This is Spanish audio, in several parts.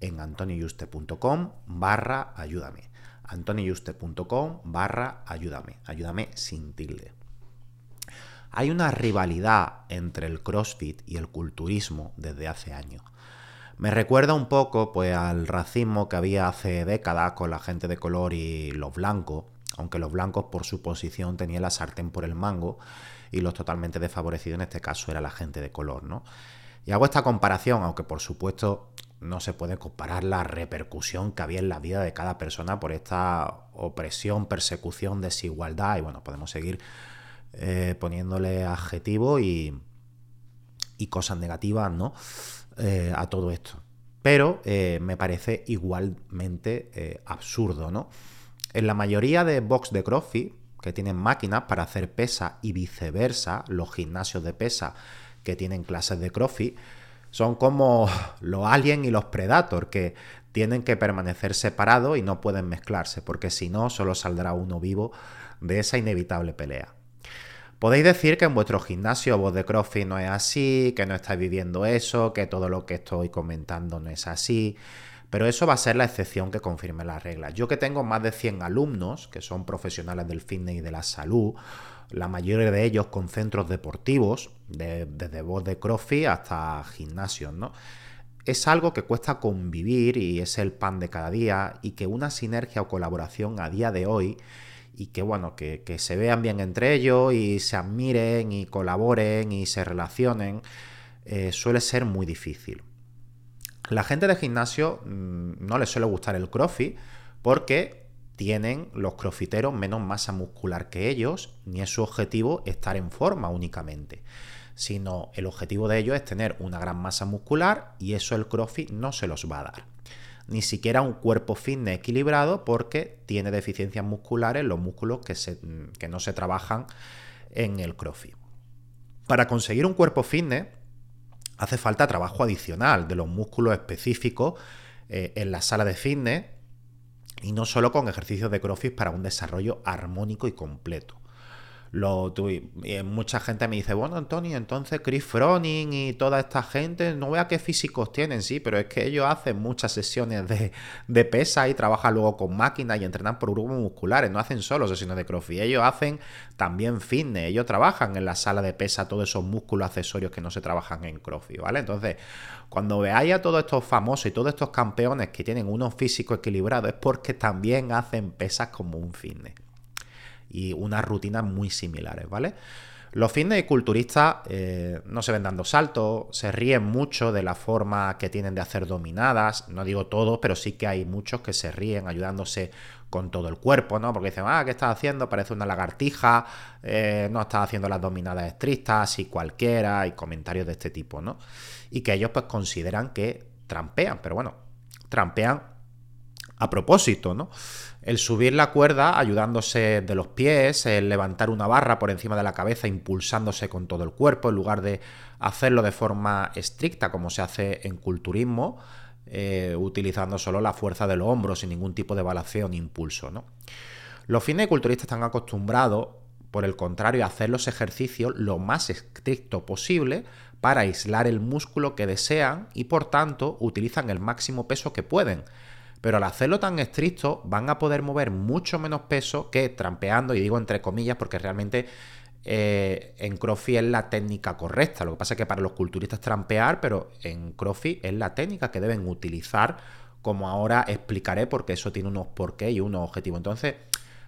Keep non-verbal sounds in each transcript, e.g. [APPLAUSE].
en antonioyuste.com barra ayúdame. antonioyuste.com barra ayúdame. Ayúdame sin tilde. Hay una rivalidad entre el CrossFit y el culturismo desde hace años. Me recuerda un poco pues, al racismo que había hace décadas con la gente de color y los blancos, aunque los blancos por su posición tenían la sartén por el mango y los totalmente desfavorecidos en este caso era la gente de color, ¿no? Y hago esta comparación, aunque por supuesto no se puede comparar la repercusión que había en la vida de cada persona por esta opresión, persecución, desigualdad y bueno, podemos seguir eh, poniéndole adjetivo y, y cosas negativas, ¿no? Eh, a todo esto. Pero eh, me parece igualmente absurdo, ¿no? En la mayoría de box de CrossFit, que tienen máquinas para hacer pesa y viceversa, los gimnasios de pesa que tienen clases de CrossFit, son como [LAUGHS] los aliens y los predators que tienen que permanecer separados y no pueden mezclarse, porque si no, solo saldrá uno vivo de esa inevitable pelea. Podéis decir que en vuestro gimnasio voz de CrossFit no es así, que no estáis viviendo eso, que todo lo que estoy comentando no es así, pero eso va a ser la excepción que confirme las reglas. Yo que tengo más de 100 alumnos, que son profesionales del fitness y de la salud, la mayoría de ellos con centros deportivos, desde voz de crossfit hasta gimnasios, ¿no? Es algo que cuesta convivir y es el pan de cada día y que una sinergia o colaboración a día de hoy y que bueno, que, se vean bien entre ellos y se admiren y colaboren y se relacionen, eh, suele ser muy difícil. La gente de gimnasio mm, no le suele gustar el crossfit porque tienen los crofiteros menos masa muscular que ellos, ni es su objetivo estar en forma únicamente, sino el objetivo de ellos es tener una gran masa muscular y eso el CrossFit no se los va a dar. Ni siquiera un cuerpo fitness equilibrado porque tiene deficiencias musculares, los músculos que, que no se trabajan en el CrossFit. Para conseguir un cuerpo fitness hace falta trabajo adicional de los músculos específicos eh, en la sala de fitness y no solo con ejercicios de CrossFit para un desarrollo armónico y completo. Lo, mucha gente me dice, bueno, Antonio, entonces Chris Froning y toda esta gente, no vea qué físicos tienen, sí, pero es que ellos hacen muchas sesiones de, de pesa y trabajan luego con máquinas y entrenan por grupos musculares, no hacen solo sesiones de CrossFit, ellos hacen también fitness, ellos trabajan en la sala de pesa todos esos músculos accesorios que no se trabajan en CrossFit, ¿vale? Entonces, cuando veáis a todos estos famosos y todos estos campeones que tienen unos físicos equilibrados, es porque también hacen pesas como un fitness y unas rutinas muy similares, ¿vale? Los fitness y culturistas eh, no se ven dando saltos, se ríen mucho de la forma que tienen de hacer dominadas, no digo todos, pero sí que hay muchos que se ríen ayudándose con todo el cuerpo, ¿no? Porque dicen, ah, ¿qué estás haciendo? Parece una lagartija, eh, no estás haciendo las dominadas estrictas y cualquiera, y comentarios de este tipo, ¿no? Y que ellos pues consideran que trampean, pero bueno, trampean a propósito, ¿no? El subir la cuerda ayudándose de los pies, el levantar una barra por encima de la cabeza impulsándose con todo el cuerpo, en lugar de hacerlo de forma estricta como se hace en culturismo, eh, utilizando solo la fuerza del hombro, sin ningún tipo de balanceo ni impulso. ¿no? Los culturistas están acostumbrados, por el contrario, a hacer los ejercicios lo más estricto posible para aislar el músculo que desean y por tanto utilizan el máximo peso que pueden. Pero al hacerlo tan estricto van a poder mover mucho menos peso que trampeando, y digo entre comillas porque realmente eh, en CrossFit es la técnica correcta. Lo que pasa es que para los culturistas trampear, pero en CrossFit es la técnica que deben utilizar, como ahora explicaré, porque eso tiene unos porqué y unos objetivos. Entonces,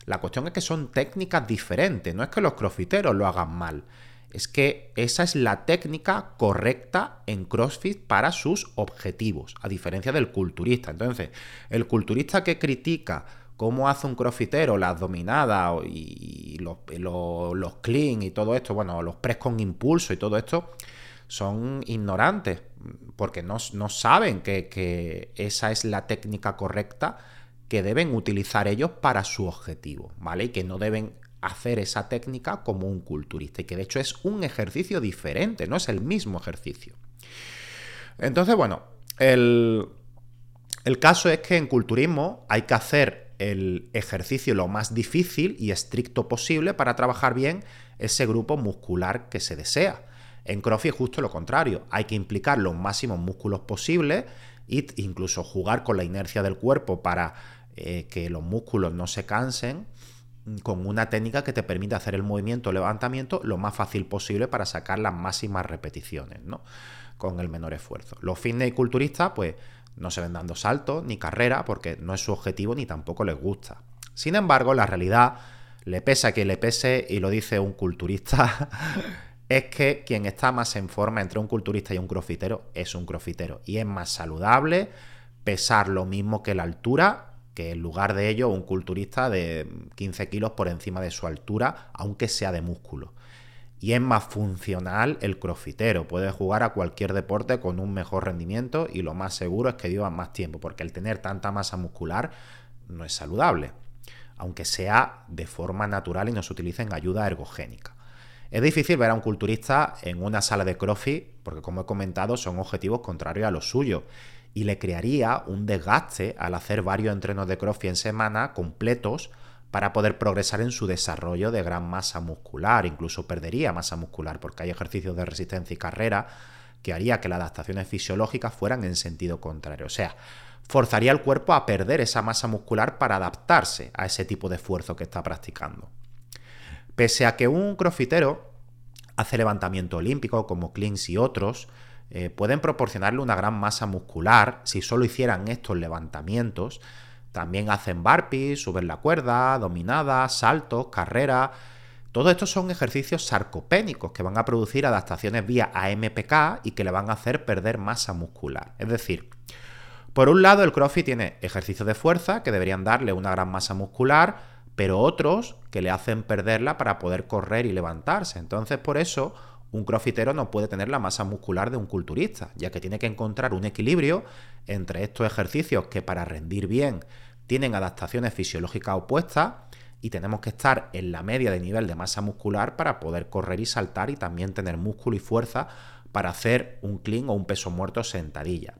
la cuestión es que son técnicas diferentes, no es que los crossfiteros lo hagan mal, es que esa es la técnica correcta en CrossFit para sus objetivos, a diferencia del culturista. Entonces, el culturista que critica cómo hace un crossfitero las dominadas y los, los, clean y todo esto, bueno, los press con impulso y todo esto, son ignorantes, porque no, saben que, que, esa es la técnica correcta que deben utilizar ellos para su objetivo, ¿vale? Y que no deben hacer esa técnica como un culturista y que de hecho es un ejercicio diferente, no es el mismo ejercicio. Entonces, bueno, el, el caso es que en culturismo hay que hacer el ejercicio lo más difícil y estricto posible para trabajar bien ese grupo muscular que se desea. En CrossFit es justo lo contrario, hay que implicar los máximos músculos posibles e incluso jugar con la inercia del cuerpo para eh, que los músculos no se cansen con una técnica que te permite hacer el movimiento levantamiento lo más fácil posible para sacar las máximas repeticiones, ¿no? Con el menor esfuerzo. Los fitness y culturistas, pues, no se ven dando saltos ni carrera porque no es su objetivo ni tampoco les gusta. Sin embargo, la realidad, le pesa a quien le pese, y lo dice un culturista, [LAUGHS] es que quien está más en forma entre un culturista y un crofitero es un crofitero. Y es más saludable pesar lo mismo que la altura que en lugar de ello un culturista de 15 kilos por encima de su altura, aunque sea de músculo. Y es más funcional el crofitero, puede jugar a cualquier deporte con un mejor rendimiento y lo más seguro es que viva más tiempo, porque el tener tanta masa muscular no es saludable, aunque sea de forma natural y no se utilice en ayuda ergogénica. Es difícil ver a un culturista en una sala de CrossFit, porque como he comentado son objetivos contrarios a los suyos y le crearía un desgaste al hacer varios entrenos de CrossFit en semana completos para poder progresar en su desarrollo de gran masa muscular, incluso perdería masa muscular porque hay ejercicios de resistencia y carrera que haría que las adaptaciones fisiológicas fueran en sentido contrario, o sea, forzaría al cuerpo a perder esa masa muscular para adaptarse a ese tipo de esfuerzo que está practicando. Pese a que un crossfitero hace levantamiento olímpico como Cleans y otros, eh, pueden proporcionarle una gran masa muscular si solo hicieran estos levantamientos. También hacen burpees, suben la cuerda, dominadas, saltos, carrera. Todo esto son ejercicios sarcopénicos que van a producir adaptaciones vía AMPK y que le van a hacer perder masa muscular. Es decir, por un lado el CrossFit tiene ejercicios de fuerza que deberían darle una gran masa muscular, pero otros que le hacen perderla para poder correr y levantarse. Entonces por eso un crossfitero no puede tener la masa muscular de un culturista, ya que tiene que encontrar un equilibrio entre estos ejercicios que para rendir bien tienen adaptaciones fisiológicas opuestas y tenemos que estar en la media de nivel de masa muscular para poder correr y saltar y también tener músculo y fuerza para hacer un clean o un peso muerto sentadilla.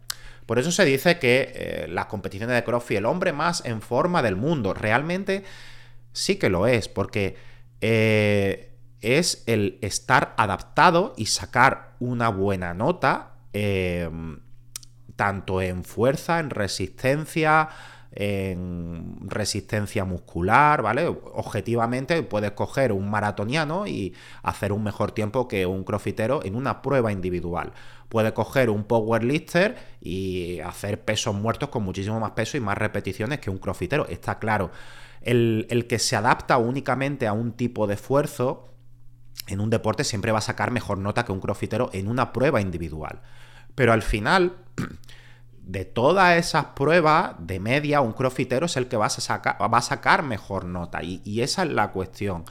Por eso se dice que eh, las competiciones de CrossFit, el hombre más en forma del mundo, realmente sí que lo es, porque eh, es el estar adaptado y sacar una buena nota, em, tanto en fuerza, en resistencia, en resistencia muscular, ¿vale? Objetivamente puedes coger un maratoniano y hacer un mejor tiempo que un crofitero en una prueba individual. Puedes coger un powerlifter y hacer pesos muertos con muchísimo más peso y más repeticiones que un crofitero, está claro. El, el que se adapta únicamente a un tipo de esfuerzo en un deporte siempre va a sacar mejor nota que un crofitero en una prueba individual. Pero al final, [CLEARS THROAT] de todas esas pruebas de media, un crofitero es el que va a, sacar, mejor nota. Y, y esa es la cuestión.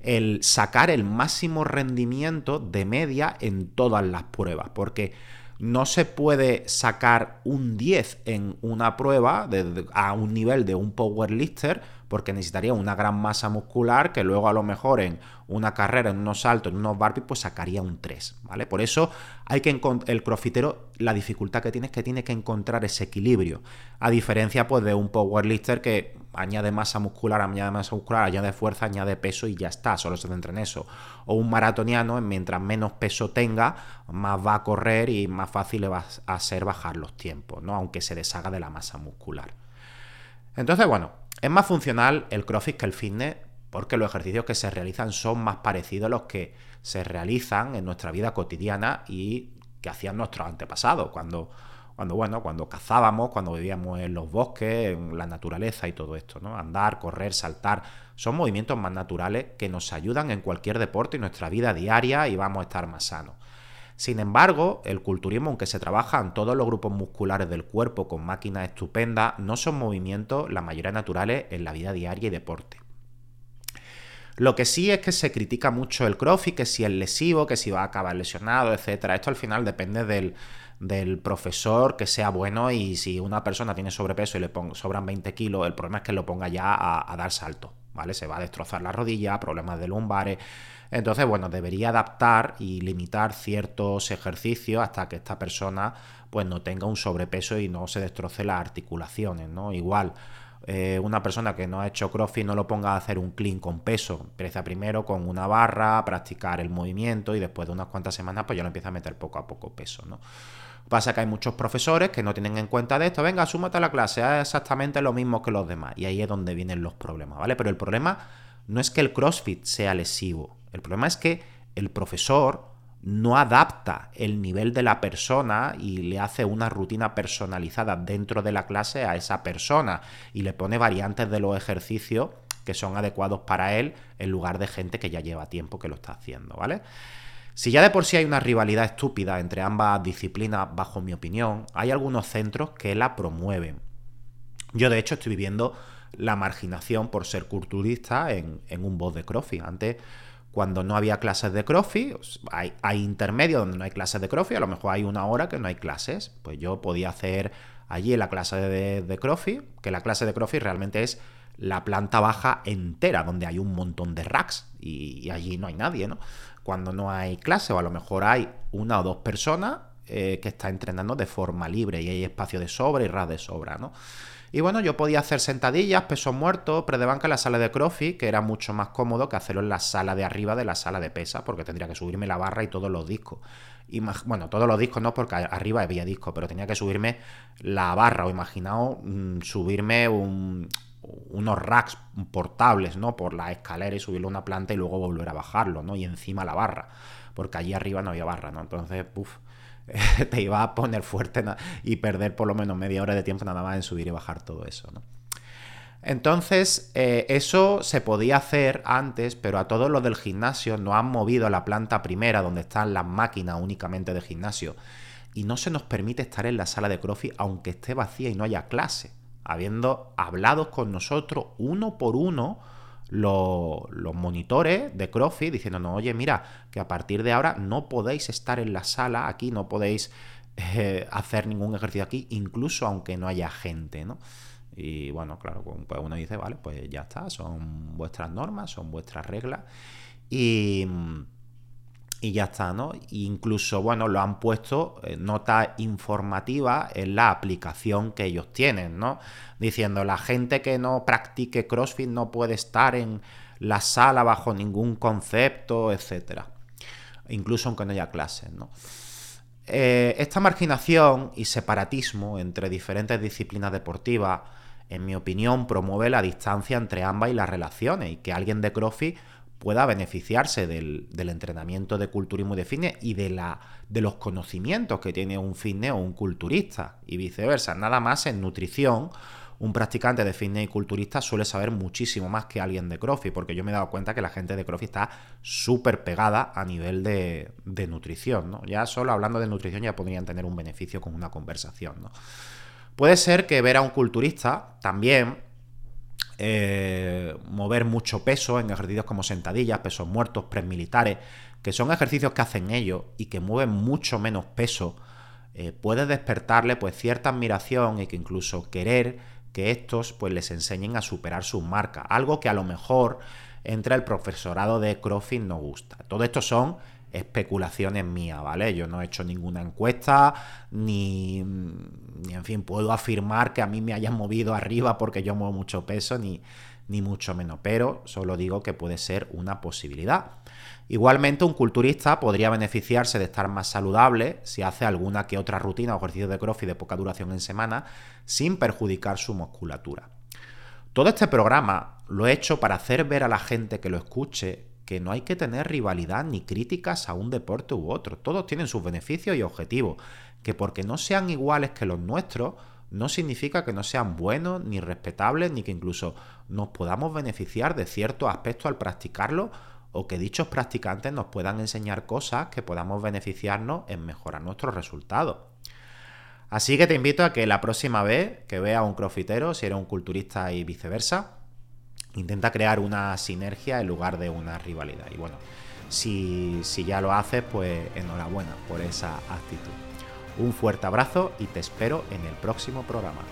El sacar el máximo rendimiento de media en todas las pruebas. Porque no se puede sacar un 10 en una prueba a un nivel de un powerlifter porque necesitaría una gran masa muscular que luego a lo mejor en una carrera, en unos saltos, en unos barpees, pues sacaría un 3, ¿vale? Por eso hay que el crossfitero, la dificultad que tiene es que tiene que encontrar ese equilibrio, a diferencia pues de un powerlifter que añade masa muscular, añade masa muscular, añade fuerza, añade peso y ya está, solo se centra en eso. O un maratoniano, mientras menos peso tenga, más va a correr y más fácil le va a ser bajar los tiempos, ¿no? Aunque se deshaga de la masa muscular. Entonces, bueno, es más funcional el CrossFit que el fitness porque los ejercicios que se realizan son más parecidos a los que se realizan en nuestra vida cotidiana y que hacían nuestros antepasados cuando, cuando, bueno, cuando cazábamos, cuando vivíamos en los bosques, en la naturaleza y todo esto, ¿no? Andar, correr, saltar, son movimientos más naturales que nos ayudan en cualquier deporte y nuestra vida diaria y vamos a estar más sanos. Sin embargo, el culturismo, aunque se trabaja en todos los grupos musculares del cuerpo con máquinas estupendas, no son movimientos, la mayoría naturales, en la vida diaria y deporte. Lo que sí es que se critica mucho el crossfit, que si es lesivo, que si va a acabar lesionado, etcétera. Esto al final depende del, profesor que sea bueno y si una persona tiene sobrepeso y le sobran 20 kilos, el problema es que lo ponga ya a, a dar salto, ¿vale? Se va a destrozar la rodilla, problemas de lumbares. Entonces, bueno, debería adaptar y limitar ciertos ejercicios hasta que esta persona pues no tenga un sobrepeso y no se destroce las articulaciones, ¿no? Igual, eh, una persona que no ha hecho crossfit no lo ponga a hacer un clean con peso. Empieza primero con una barra, practicar el movimiento y después de unas cuantas semanas pues ya lo empieza a meter poco a poco peso, ¿no? Pasa que hay muchos profesores que no tienen en cuenta de esto. Venga, súmate a la clase, es exactamente lo mismo que los demás. Y ahí es donde vienen los problemas, ¿vale? Pero el problema no es que el CrossFit sea lesivo. El problema es que el profesor no adapta el nivel de la persona y le hace una rutina personalizada dentro de la clase a esa persona y le pone variantes de los ejercicios que son adecuados para él en lugar de gente que ya lleva tiempo que lo está haciendo, ¿vale? Si ya de por sí hay una rivalidad estúpida entre ambas disciplinas, bajo mi opinión, hay algunos centros que la promueven. Yo de hecho estoy viviendo la marginación por ser culturista en, un voz de CrossFit. Antes cuando no había clases de CrossFit, hay, hay intermedios donde no hay clases de CrossFit, a lo mejor hay una hora que no hay clases, pues yo podía hacer allí la clase de, de que la clase de CrossFit realmente es la planta baja entera, donde hay un montón de racks y, allí no hay nadie, ¿no? Cuando no hay clase, o a lo mejor hay una o dos personas eh, que están entrenando de forma libre y hay espacio de sobra y ras de sobra, ¿no? Y bueno, yo podía hacer sentadillas, pesos muertos, pre de banca en la sala de CrossFit, que era mucho más cómodo que hacerlo en la sala de arriba de la sala de pesa, porque tendría que subirme la barra y todos los discos. Y, bueno, todos los discos no, porque arriba había discos, pero tenía que subirme la barra, o imaginaos mm, subirme unos racks portables, ¿no? Por la escalera y subirlo a una planta y luego volver a bajarlo, ¿no? Y encima la barra, porque allí arriba no había barra, ¿no? Entonces, uff [LAUGHS] te iba a poner fuerte y perder por lo menos media hora de tiempo nada más en subir y bajar todo eso, ¿no? Entonces, eh, eso se podía hacer antes, pero a todos los del gimnasio no han movido la planta primera donde están las máquinas únicamente de gimnasio. Y no se nos permite estar en la sala de CrossFit aunque esté vacía y no haya clase. Habiendo hablado con nosotros uno por uno los, monitores de CrossFit diciéndonos, oye, mira, que a partir de ahora no podéis estar en la sala aquí, no podéis eh, hacer ningún ejercicio aquí, incluso aunque no haya gente, ¿no? Y bueno, claro, pues uno dice, vale, pues ya está, son vuestras normas, son vuestras reglas. Y y ya está, ¿no? Incluso, bueno, lo han puesto nota informativa en la aplicación que ellos tienen, ¿no? Diciendo, la gente que no practique CrossFit no puede estar en la sala bajo ningún concepto, etcétera. Incluso aunque no haya clases, ¿no? Eh, esta marginación y separatismo entre diferentes disciplinas deportivas, en mi opinión, promueve la distancia entre ambas y las relaciones y que alguien de CrossFit pueda beneficiarse del, entrenamiento de culturismo y de fitness y de, la, de los conocimientos que tiene un fitness o un culturista y viceversa. Nada más en nutrición, un practicante de fitness y culturista suele saber muchísimo más que alguien de CrossFit, porque yo me he dado cuenta que la gente de CrossFit está súper pegada a nivel de, de, nutrición. ¿no? Ya solo hablando de nutrición ya podrían tener un beneficio con una conversación. ¿no? Puede ser que ver a un culturista también eh, mover mucho peso en ejercicios como sentadillas, pesos muertos, pres militares, que son ejercicios que hacen ellos y que mueven mucho menos peso eh, puede despertarle pues cierta admiración y que incluso querer que estos pues les enseñen a superar sus marcas, algo que a lo mejor entre el profesorado de CrossFit no gusta. Todo esto son especulaciones mías, ¿vale? Yo no he hecho ninguna encuesta, ni, ni, en fin, puedo afirmar que a mí me hayan movido arriba porque yo muevo mucho peso, ni, ni mucho menos, pero solo digo que puede ser una posibilidad. Igualmente, un culturista podría beneficiarse de estar más saludable si hace alguna que otra rutina o ejercicio de crossfit de poca duración en semana sin perjudicar su musculatura. Todo este programa lo he hecho para hacer ver a la gente que lo escuche que no hay que tener rivalidad ni críticas a un deporte u otro. Todos tienen sus beneficios y objetivos. Que porque no sean iguales que los nuestros, no significa que no sean buenos ni respetables, ni que incluso nos podamos beneficiar de ciertos aspectos al practicarlo o que dichos practicantes nos puedan enseñar cosas que podamos beneficiarnos en mejorar nuestros resultados. Así que te invito a que la próxima vez que veas a un crofitero, si eres un culturista y viceversa, Intenta crear una sinergia en lugar de una rivalidad. Y bueno, si, si ya lo haces, pues enhorabuena por esa actitud. Un fuerte abrazo y te espero en el próximo programa.